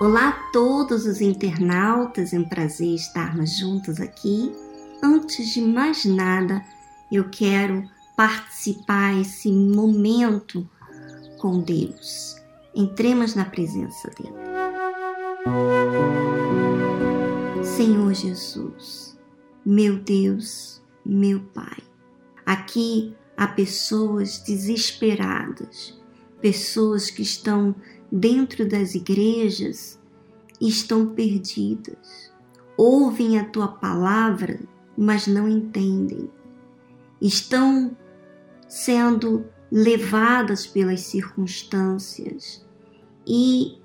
Olá a todos os internautas, é um prazer estarmos juntos aqui. Antes de mais nada, eu quero participar esse momento com Deus. Entremos na presença dele. Senhor Jesus, meu Deus, meu Pai. Aqui há pessoas desesperadas, pessoas que estão dentro das igrejas estão perdidas. Ouvem a tua palavra, mas não entendem. Estão sendo levadas pelas circunstâncias e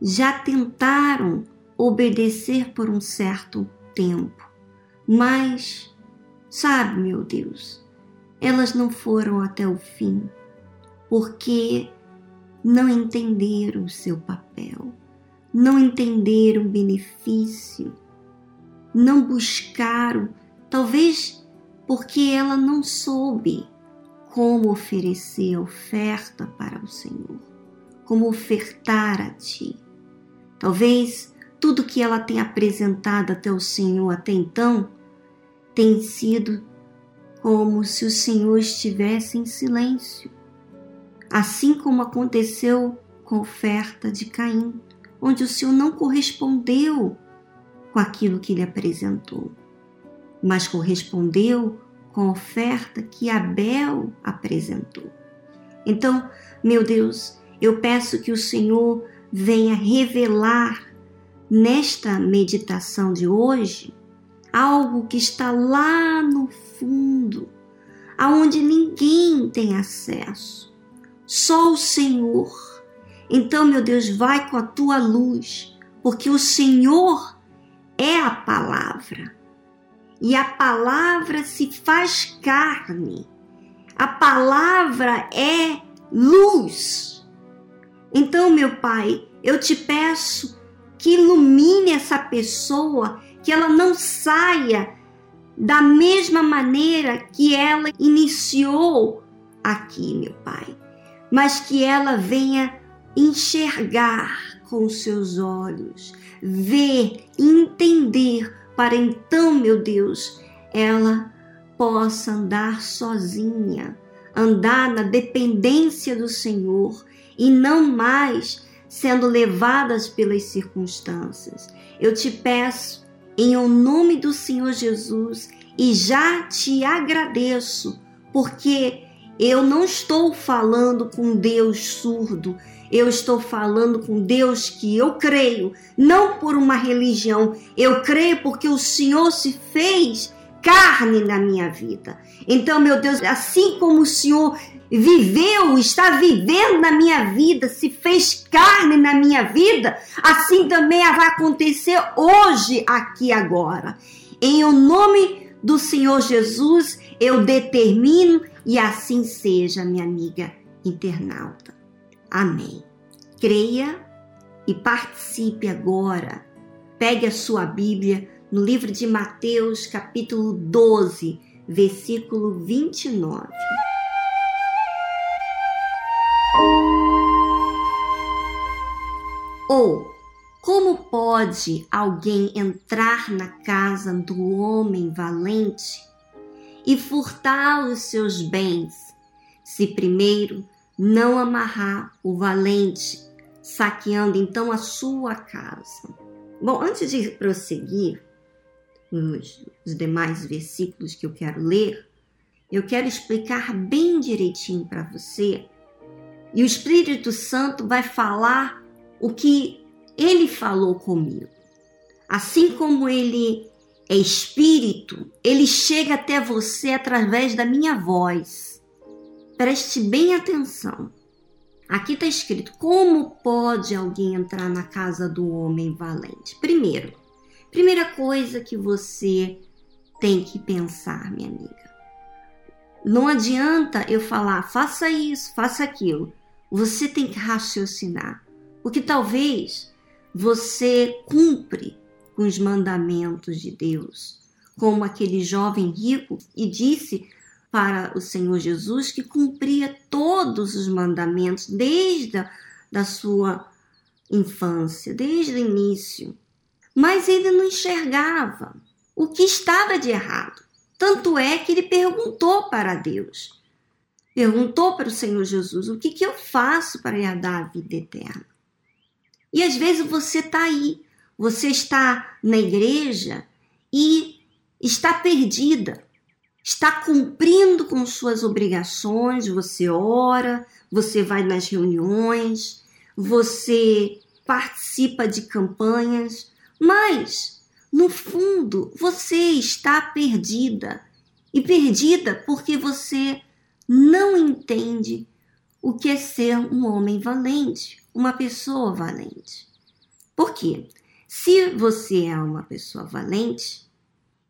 já tentaram obedecer por um certo tempo, mas, sabe, meu Deus, elas não foram até o fim, porque não entenderam o seu papel, não entenderam o benefício, não buscaram, talvez porque ela não soube como oferecer a oferta para o Senhor, como ofertar a Ti. Talvez tudo que ela tem apresentado até o Senhor até então tem sido como se o Senhor estivesse em silêncio assim como aconteceu com a oferta de Caim, onde o Senhor não correspondeu com aquilo que ele apresentou, mas correspondeu com a oferta que Abel apresentou. Então, meu Deus, eu peço que o Senhor venha revelar nesta meditação de hoje algo que está lá no fundo, aonde ninguém tem acesso só o Senhor. Então, meu Deus, vai com a tua luz, porque o Senhor é a palavra. E a palavra se faz carne. A palavra é luz. Então, meu Pai, eu te peço que ilumine essa pessoa, que ela não saia da mesma maneira que ela iniciou aqui, meu Pai mas que ela venha enxergar com seus olhos, ver, entender, para então, meu Deus, ela possa andar sozinha, andar na dependência do Senhor e não mais sendo levadas pelas circunstâncias. Eu te peço, em o nome do Senhor Jesus, e já te agradeço, porque eu não estou falando com Deus surdo, eu estou falando com Deus que eu creio, não por uma religião, eu creio porque o Senhor se fez carne na minha vida. Então, meu Deus, assim como o Senhor viveu, está vivendo na minha vida, se fez carne na minha vida, assim também vai acontecer hoje, aqui agora. Em o nome do Senhor Jesus, eu determino e assim seja, minha amiga internauta. Amém. Creia e participe agora. Pegue a sua Bíblia no livro de Mateus, capítulo 12, versículo 29. Ou como pode alguém entrar na casa do homem valente e furtar os seus bens, se primeiro não amarrar o valente, saqueando então a sua casa. Bom, antes de prosseguir os, os demais versículos que eu quero ler, eu quero explicar bem direitinho para você. E o Espírito Santo vai falar o que ele falou comigo. Assim como ele é espírito, ele chega até você através da minha voz. Preste bem atenção. Aqui está escrito: como pode alguém entrar na casa do homem valente? Primeiro, primeira coisa que você tem que pensar, minha amiga. Não adianta eu falar, faça isso, faça aquilo. Você tem que raciocinar. Porque talvez você cumpre com os mandamentos de Deus, como aquele jovem rico e disse para o Senhor Jesus que cumpria todos os mandamentos desde a da sua infância, desde o início. Mas ele não enxergava o que estava de errado. Tanto é que ele perguntou para Deus, perguntou para o Senhor Jesus: o que, que eu faço para herdar a vida eterna? E às vezes você está aí, você está na igreja e está perdida, está cumprindo com suas obrigações, você ora, você vai nas reuniões, você participa de campanhas, mas no fundo você está perdida. E perdida porque você não entende o que é ser um homem valente, uma pessoa valente. Por quê? Se você é uma pessoa valente,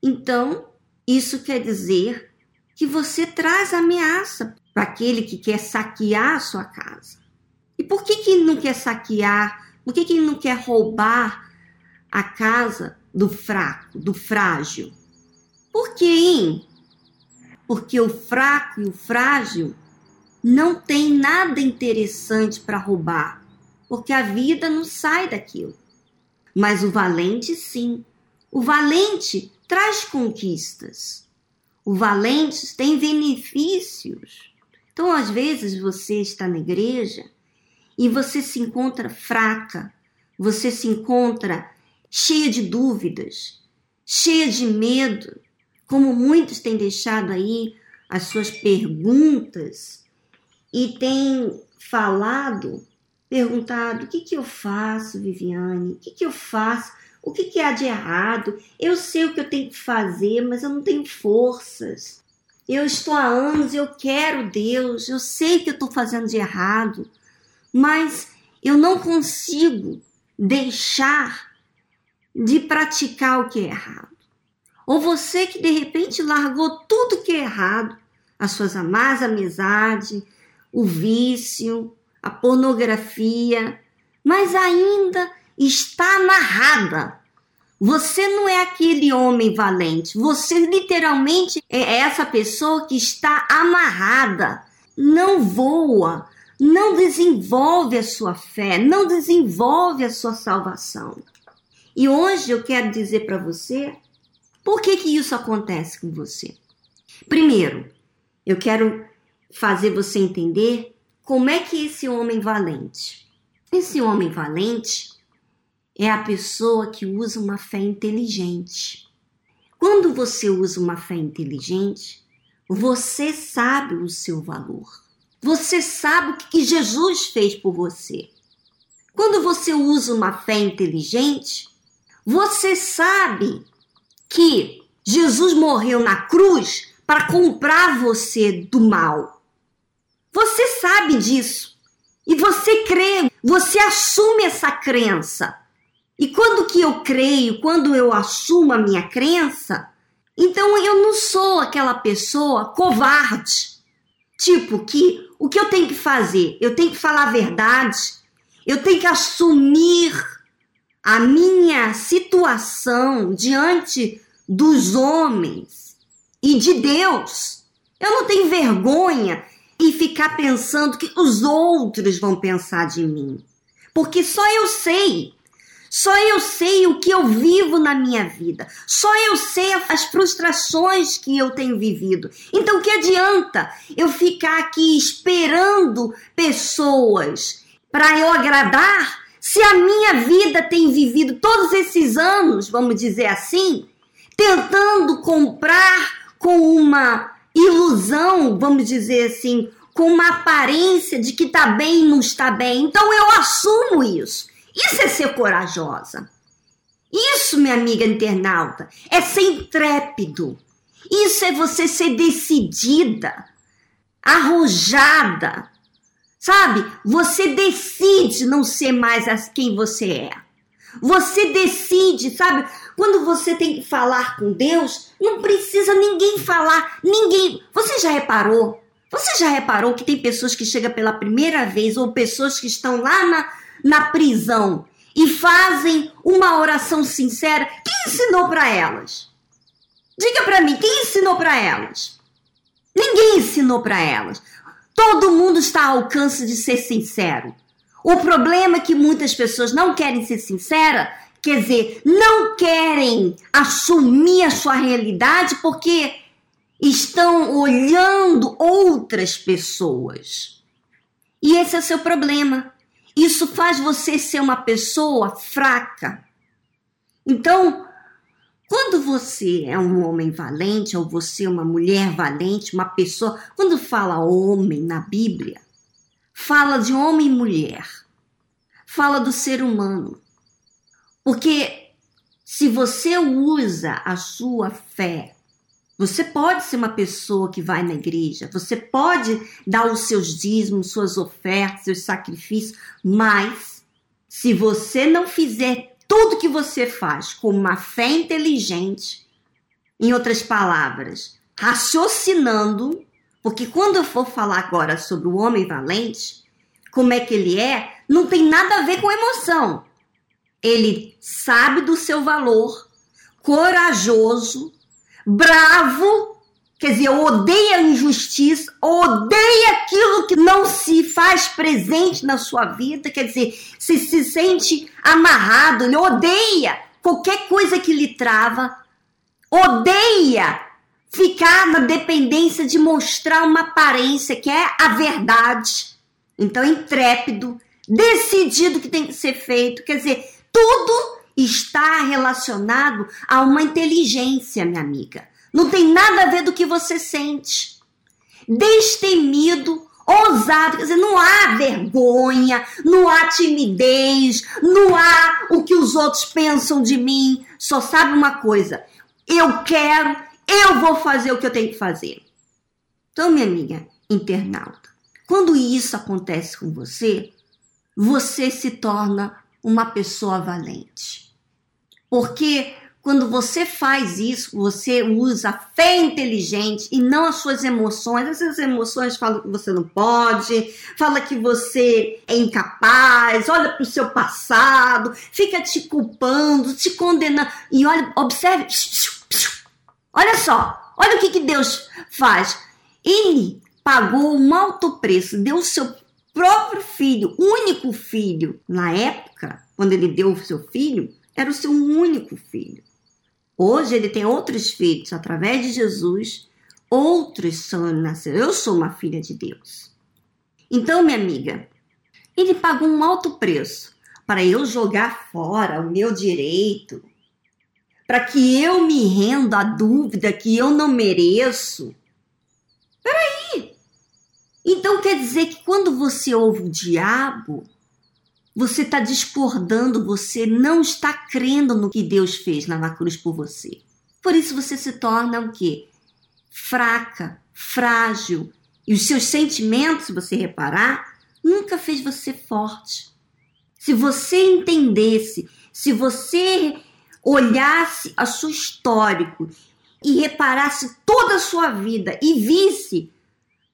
então isso quer dizer que você traz ameaça para aquele que quer saquear a sua casa. E por que, que não quer saquear? Por que, que ele não quer roubar a casa do fraco, do frágil? Por quê, hein? Porque o fraco e o frágil não tem nada interessante para roubar, porque a vida não sai daquilo. Mas o valente, sim. O valente traz conquistas. O valente tem benefícios. Então, às vezes, você está na igreja e você se encontra fraca, você se encontra cheia de dúvidas, cheia de medo, como muitos têm deixado aí as suas perguntas e têm falado perguntado: o que, que eu faço, Viviane? O que, que eu faço? O que, que há de errado? Eu sei o que eu tenho que fazer, mas eu não tenho forças. Eu estou há anos, eu quero Deus, eu sei que eu estou fazendo de errado, mas eu não consigo deixar de praticar o que é errado. Ou você que de repente largou tudo que é errado, as suas más amizades, o vício, a pornografia, mas ainda está amarrada. Você não é aquele homem valente, você literalmente é essa pessoa que está amarrada, não voa, não desenvolve a sua fé, não desenvolve a sua salvação. E hoje eu quero dizer para você por que, que isso acontece com você. Primeiro, eu quero fazer você entender como é que esse homem valente? Esse homem valente é a pessoa que usa uma fé inteligente. Quando você usa uma fé inteligente, você sabe o seu valor. Você sabe o que Jesus fez por você. Quando você usa uma fé inteligente, você sabe que Jesus morreu na cruz para comprar você do mal. Você sabe disso. E você crê, você assume essa crença. E quando que eu creio, quando eu assumo a minha crença, então eu não sou aquela pessoa covarde. Tipo que o que eu tenho que fazer? Eu tenho que falar a verdade. Eu tenho que assumir a minha situação diante dos homens e de Deus. Eu não tenho vergonha e ficar pensando que os outros vão pensar de mim. Porque só eu sei. Só eu sei o que eu vivo na minha vida. Só eu sei as frustrações que eu tenho vivido. Então, que adianta eu ficar aqui esperando pessoas para eu agradar se a minha vida tem vivido todos esses anos, vamos dizer assim, tentando comprar com uma ilusão, vamos dizer assim, com uma aparência de que está bem e não está bem. Então eu assumo isso. Isso é ser corajosa. Isso, minha amiga internauta, é ser intrépido. Isso é você ser decidida, arrojada. Sabe? Você decide não ser mais quem você é. Você decide, sabe? Quando você tem que falar com Deus, não precisa ninguém falar, ninguém. Você já reparou? Você já reparou que tem pessoas que chegam pela primeira vez ou pessoas que estão lá na, na prisão e fazem uma oração sincera? Quem ensinou para elas? Diga para mim, quem ensinou para elas? Ninguém ensinou para elas. Todo mundo está ao alcance de ser sincero. O problema é que muitas pessoas não querem ser sinceras, quer dizer, não querem assumir a sua realidade porque estão olhando outras pessoas. E esse é o seu problema. Isso faz você ser uma pessoa fraca. Então, quando você é um homem valente, ou você é uma mulher valente, uma pessoa, quando fala homem na Bíblia, fala de homem e mulher, fala do ser humano. Porque se você usa a sua fé, você pode ser uma pessoa que vai na igreja, você pode dar os seus dízimos, suas ofertas, seus sacrifícios, mas se você não fizer tudo que você faz com uma fé inteligente, em outras palavras, raciocinando, porque quando eu for falar agora sobre o homem valente, como é que ele é, não tem nada a ver com emoção. Ele sabe do seu valor, corajoso, bravo, Quer dizer, odeia a injustiça, odeia aquilo que não se faz presente na sua vida, quer dizer, se se sente amarrado, ele odeia qualquer coisa que lhe trava, odeia ficar na dependência de mostrar uma aparência que é a verdade. Então, intrépido, decidido que tem que ser feito, quer dizer, tudo está relacionado a uma inteligência, minha amiga não tem nada a ver do que você sente. Destemido, ousado, quer dizer, não há vergonha, não há timidez, não há o que os outros pensam de mim. Só sabe uma coisa: eu quero, eu vou fazer o que eu tenho que fazer. Então, minha amiga internauta, quando isso acontece com você, você se torna uma pessoa valente. Porque quando você faz isso, você usa a fé inteligente e não as suas emoções. As suas emoções falam que você não pode, fala que você é incapaz, olha para o seu passado, fica te culpando, te condenando. E olha, observe. Olha só, olha o que, que Deus faz. Ele pagou um alto preço, deu o seu próprio filho, único filho, na época, quando ele deu o seu filho, era o seu único filho. Hoje ele tem outros filhos através de Jesus, outros são nasceram. Eu sou uma filha de Deus. Então, minha amiga, ele pagou um alto preço para eu jogar fora o meu direito, para que eu me renda à dúvida que eu não mereço. Então quer dizer que quando você ouve o diabo, você está discordando, você não está crendo no que Deus fez na cruz por você. Por isso você se torna o quê? Fraca, frágil. E os seus sentimentos, se você reparar, nunca fez você forte. Se você entendesse, se você olhasse a seu histórico e reparasse toda a sua vida e visse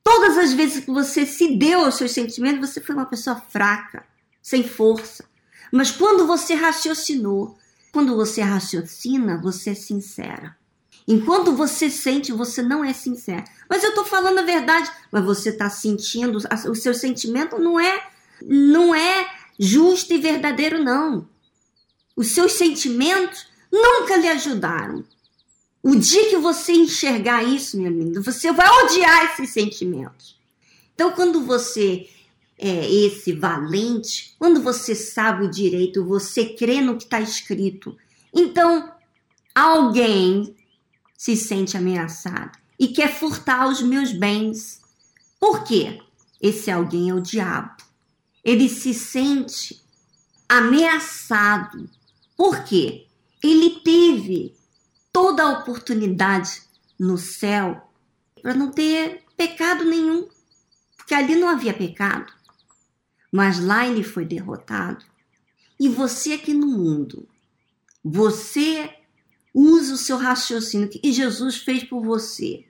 todas as vezes que você se deu aos seus sentimentos, você foi uma pessoa fraca sem força. Mas quando você raciocinou, quando você raciocina, você é sincera. Enquanto você sente, você não é sincera. Mas eu estou falando a verdade, mas você está sentindo, o seu sentimento não é, não é justo e verdadeiro, não. Os seus sentimentos nunca lhe ajudaram. O dia que você enxergar isso, minha amiga, você vai odiar esses sentimentos. Então, quando você é esse valente quando você sabe o direito, você crê no que está escrito. Então, alguém se sente ameaçado e quer furtar os meus bens. Por quê? Esse alguém é o diabo. Ele se sente ameaçado. Por quê? Ele teve toda a oportunidade no céu para não ter pecado nenhum, porque ali não havia pecado mas lá ele foi derrotado. E você aqui no mundo, você usa o seu raciocínio que Jesus fez por você.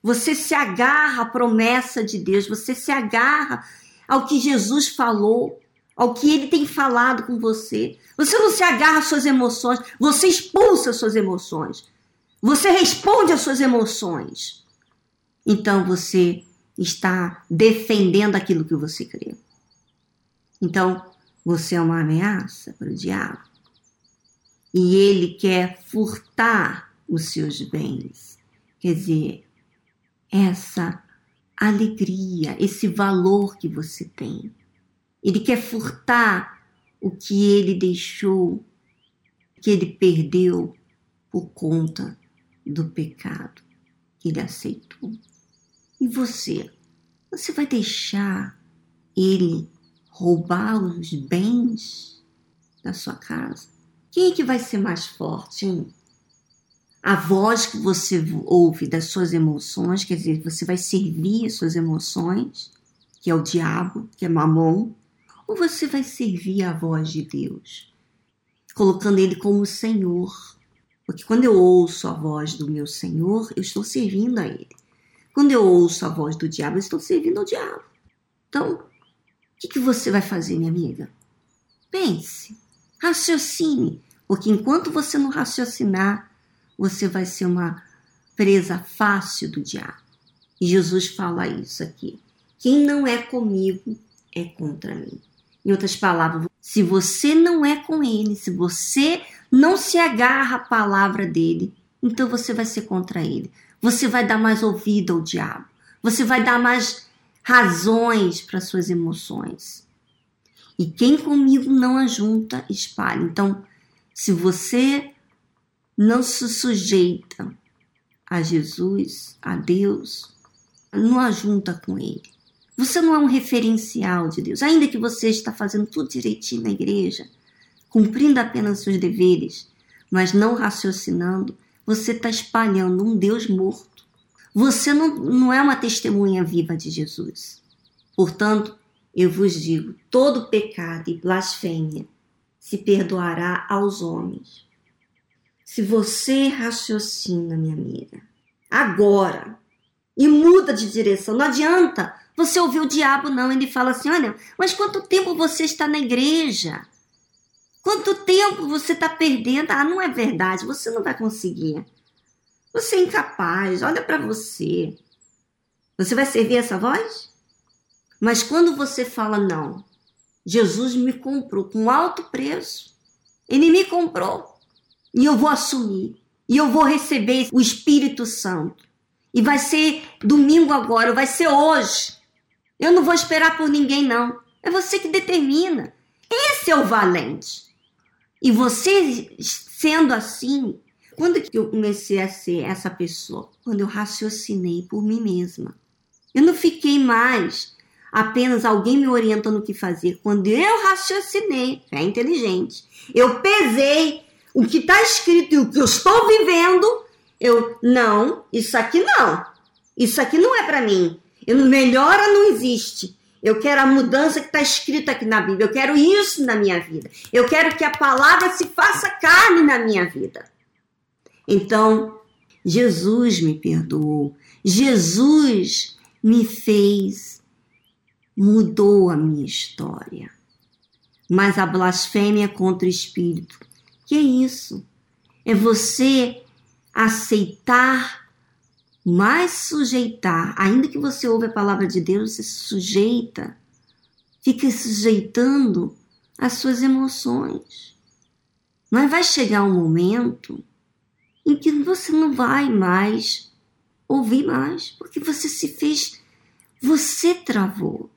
Você se agarra à promessa de Deus, você se agarra ao que Jesus falou, ao que ele tem falado com você. Você não se agarra às suas emoções, você expulsa as suas emoções. Você responde às suas emoções. Então você está defendendo aquilo que você crê. Então, você é uma ameaça para o diabo. E ele quer furtar os seus bens. Quer dizer, essa alegria, esse valor que você tem. Ele quer furtar o que ele deixou, que ele perdeu por conta do pecado que ele aceitou. E você? Você vai deixar ele roubar os bens da sua casa? Quem é que vai ser mais forte, hein? A voz que você ouve das suas emoções, quer dizer, você vai servir as suas emoções, que é o diabo, que é mamon, ou você vai servir a voz de Deus, colocando ele como Senhor? Porque quando eu ouço a voz do meu Senhor, eu estou servindo a ele. Quando eu ouço a voz do diabo, eu estou servindo ao diabo. Então, o que, que você vai fazer, minha amiga? Pense, raciocine, porque enquanto você não raciocinar, você vai ser uma presa fácil do diabo. E Jesus fala isso aqui. Quem não é comigo é contra mim. Em outras palavras, se você não é com ele, se você não se agarra à palavra dele, então você vai ser contra ele. Você vai dar mais ouvido ao diabo. Você vai dar mais razões para suas emoções. E quem comigo não ajunta, espalha. Então, se você não se sujeita a Jesus, a Deus, não ajunta com Ele. Você não é um referencial de Deus. Ainda que você está fazendo tudo direitinho na igreja, cumprindo apenas seus deveres, mas não raciocinando, você está espalhando um Deus morto. Você não, não é uma testemunha viva de Jesus. Portanto, eu vos digo: todo pecado e blasfêmia se perdoará aos homens. Se você raciocina, minha amiga, agora e muda de direção, não adianta você ouvir o diabo, não. Ele fala assim: olha, mas quanto tempo você está na igreja? Quanto tempo você está perdendo? Ah, não é verdade, você não vai conseguir. Você é incapaz, olha para você. Você vai servir essa voz? Mas quando você fala não, Jesus me comprou com alto preço. Ele me comprou. E eu vou assumir. E eu vou receber o Espírito Santo. E vai ser domingo agora, vai ser hoje. Eu não vou esperar por ninguém, não. É você que determina. Esse é o valente. E você sendo assim, quando que eu comecei a ser essa pessoa? Quando eu raciocinei por mim mesma. Eu não fiquei mais apenas alguém me orientando o que fazer. Quando eu raciocinei, é inteligente, eu pesei o que está escrito e o que eu estou vivendo, eu, não, isso aqui não. Isso aqui não é para mim. Melhora não existe. Eu quero a mudança que está escrita aqui na Bíblia. Eu quero isso na minha vida. Eu quero que a palavra se faça carne na minha vida. Então, Jesus me perdoou. Jesus me fez, mudou a minha história. Mas a blasfêmia contra o Espírito, que é isso? É você aceitar mas sujeitar, ainda que você ouve a palavra de Deus, você se sujeita, fica sujeitando às suas emoções. Mas vai chegar um momento em que você não vai mais ouvir mais, porque você se fez, você travou.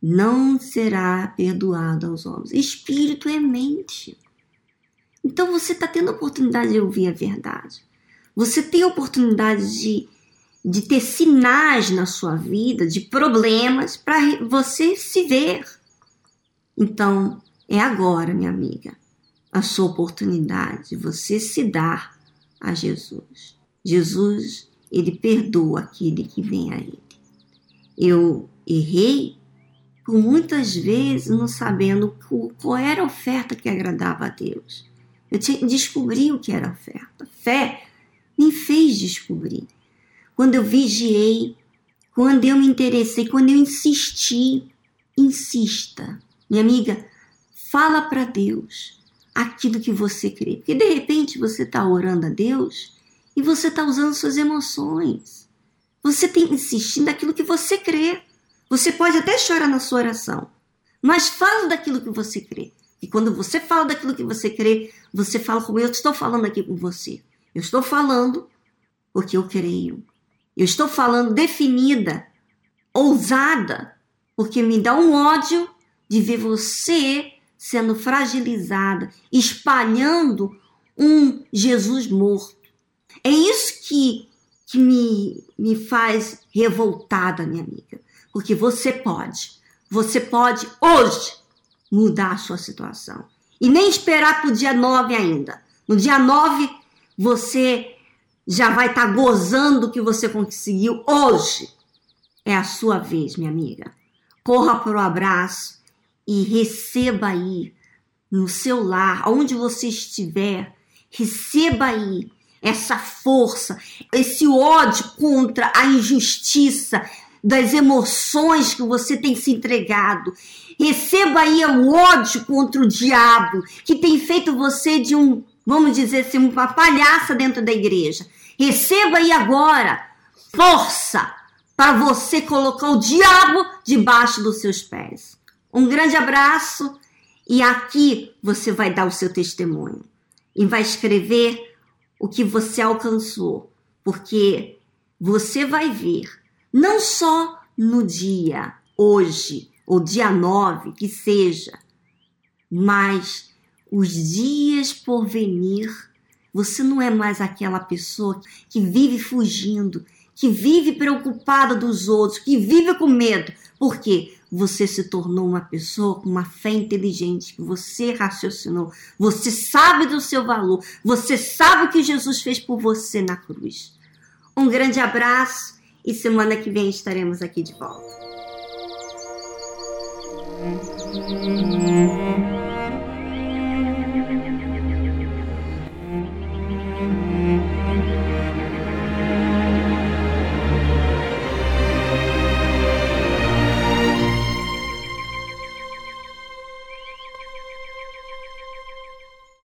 Não será perdoado aos homens. Espírito é mente. Então você está tendo a oportunidade de ouvir a verdade. Você tem a oportunidade de de ter sinais na sua vida, de problemas, para você se ver. Então, é agora, minha amiga, a sua oportunidade de você se dar a Jesus. Jesus, ele perdoa aquele que vem a ele. Eu errei por muitas vezes não sabendo qual era a oferta que agradava a Deus. Eu descobri o que era oferta. Fé me fez descobrir quando eu vigiei, quando eu me interessei, quando eu insisti. Insista, minha amiga, fala para Deus aquilo que você crê. Porque de repente você está orando a Deus e você está usando suas emoções. Você tem insistindo naquilo que você crê. Você pode até chorar na sua oração, mas fala daquilo que você crê. E quando você fala daquilo que você crê, você fala como eu estou falando aqui com você. Eu estou falando porque eu creio. Eu estou falando definida, ousada, porque me dá um ódio de ver você sendo fragilizada, espalhando um Jesus morto. É isso que, que me, me faz revoltada, minha amiga. Porque você pode. Você pode hoje mudar a sua situação. E nem esperar para o dia 9 ainda. No dia 9, você já vai estar tá gozando o que você conseguiu hoje. É a sua vez, minha amiga. Corra para o abraço e receba aí no seu lar, onde você estiver, receba aí essa força, esse ódio contra a injustiça, das emoções que você tem se entregado. Receba aí o ódio contra o diabo, que tem feito você de um, vamos dizer assim, uma palhaça dentro da igreja. Receba aí agora força para você colocar o diabo debaixo dos seus pés. Um grande abraço e aqui você vai dar o seu testemunho e vai escrever o que você alcançou, porque você vai ver não só no dia hoje, ou dia 9, que seja, mas os dias por venir, você não é mais aquela pessoa que vive fugindo, que vive preocupada dos outros, que vive com medo. Por quê? Você se tornou uma pessoa com uma fé inteligente, você raciocinou, você sabe do seu valor, você sabe o que Jesus fez por você na cruz. Um grande abraço e semana que vem estaremos aqui de volta.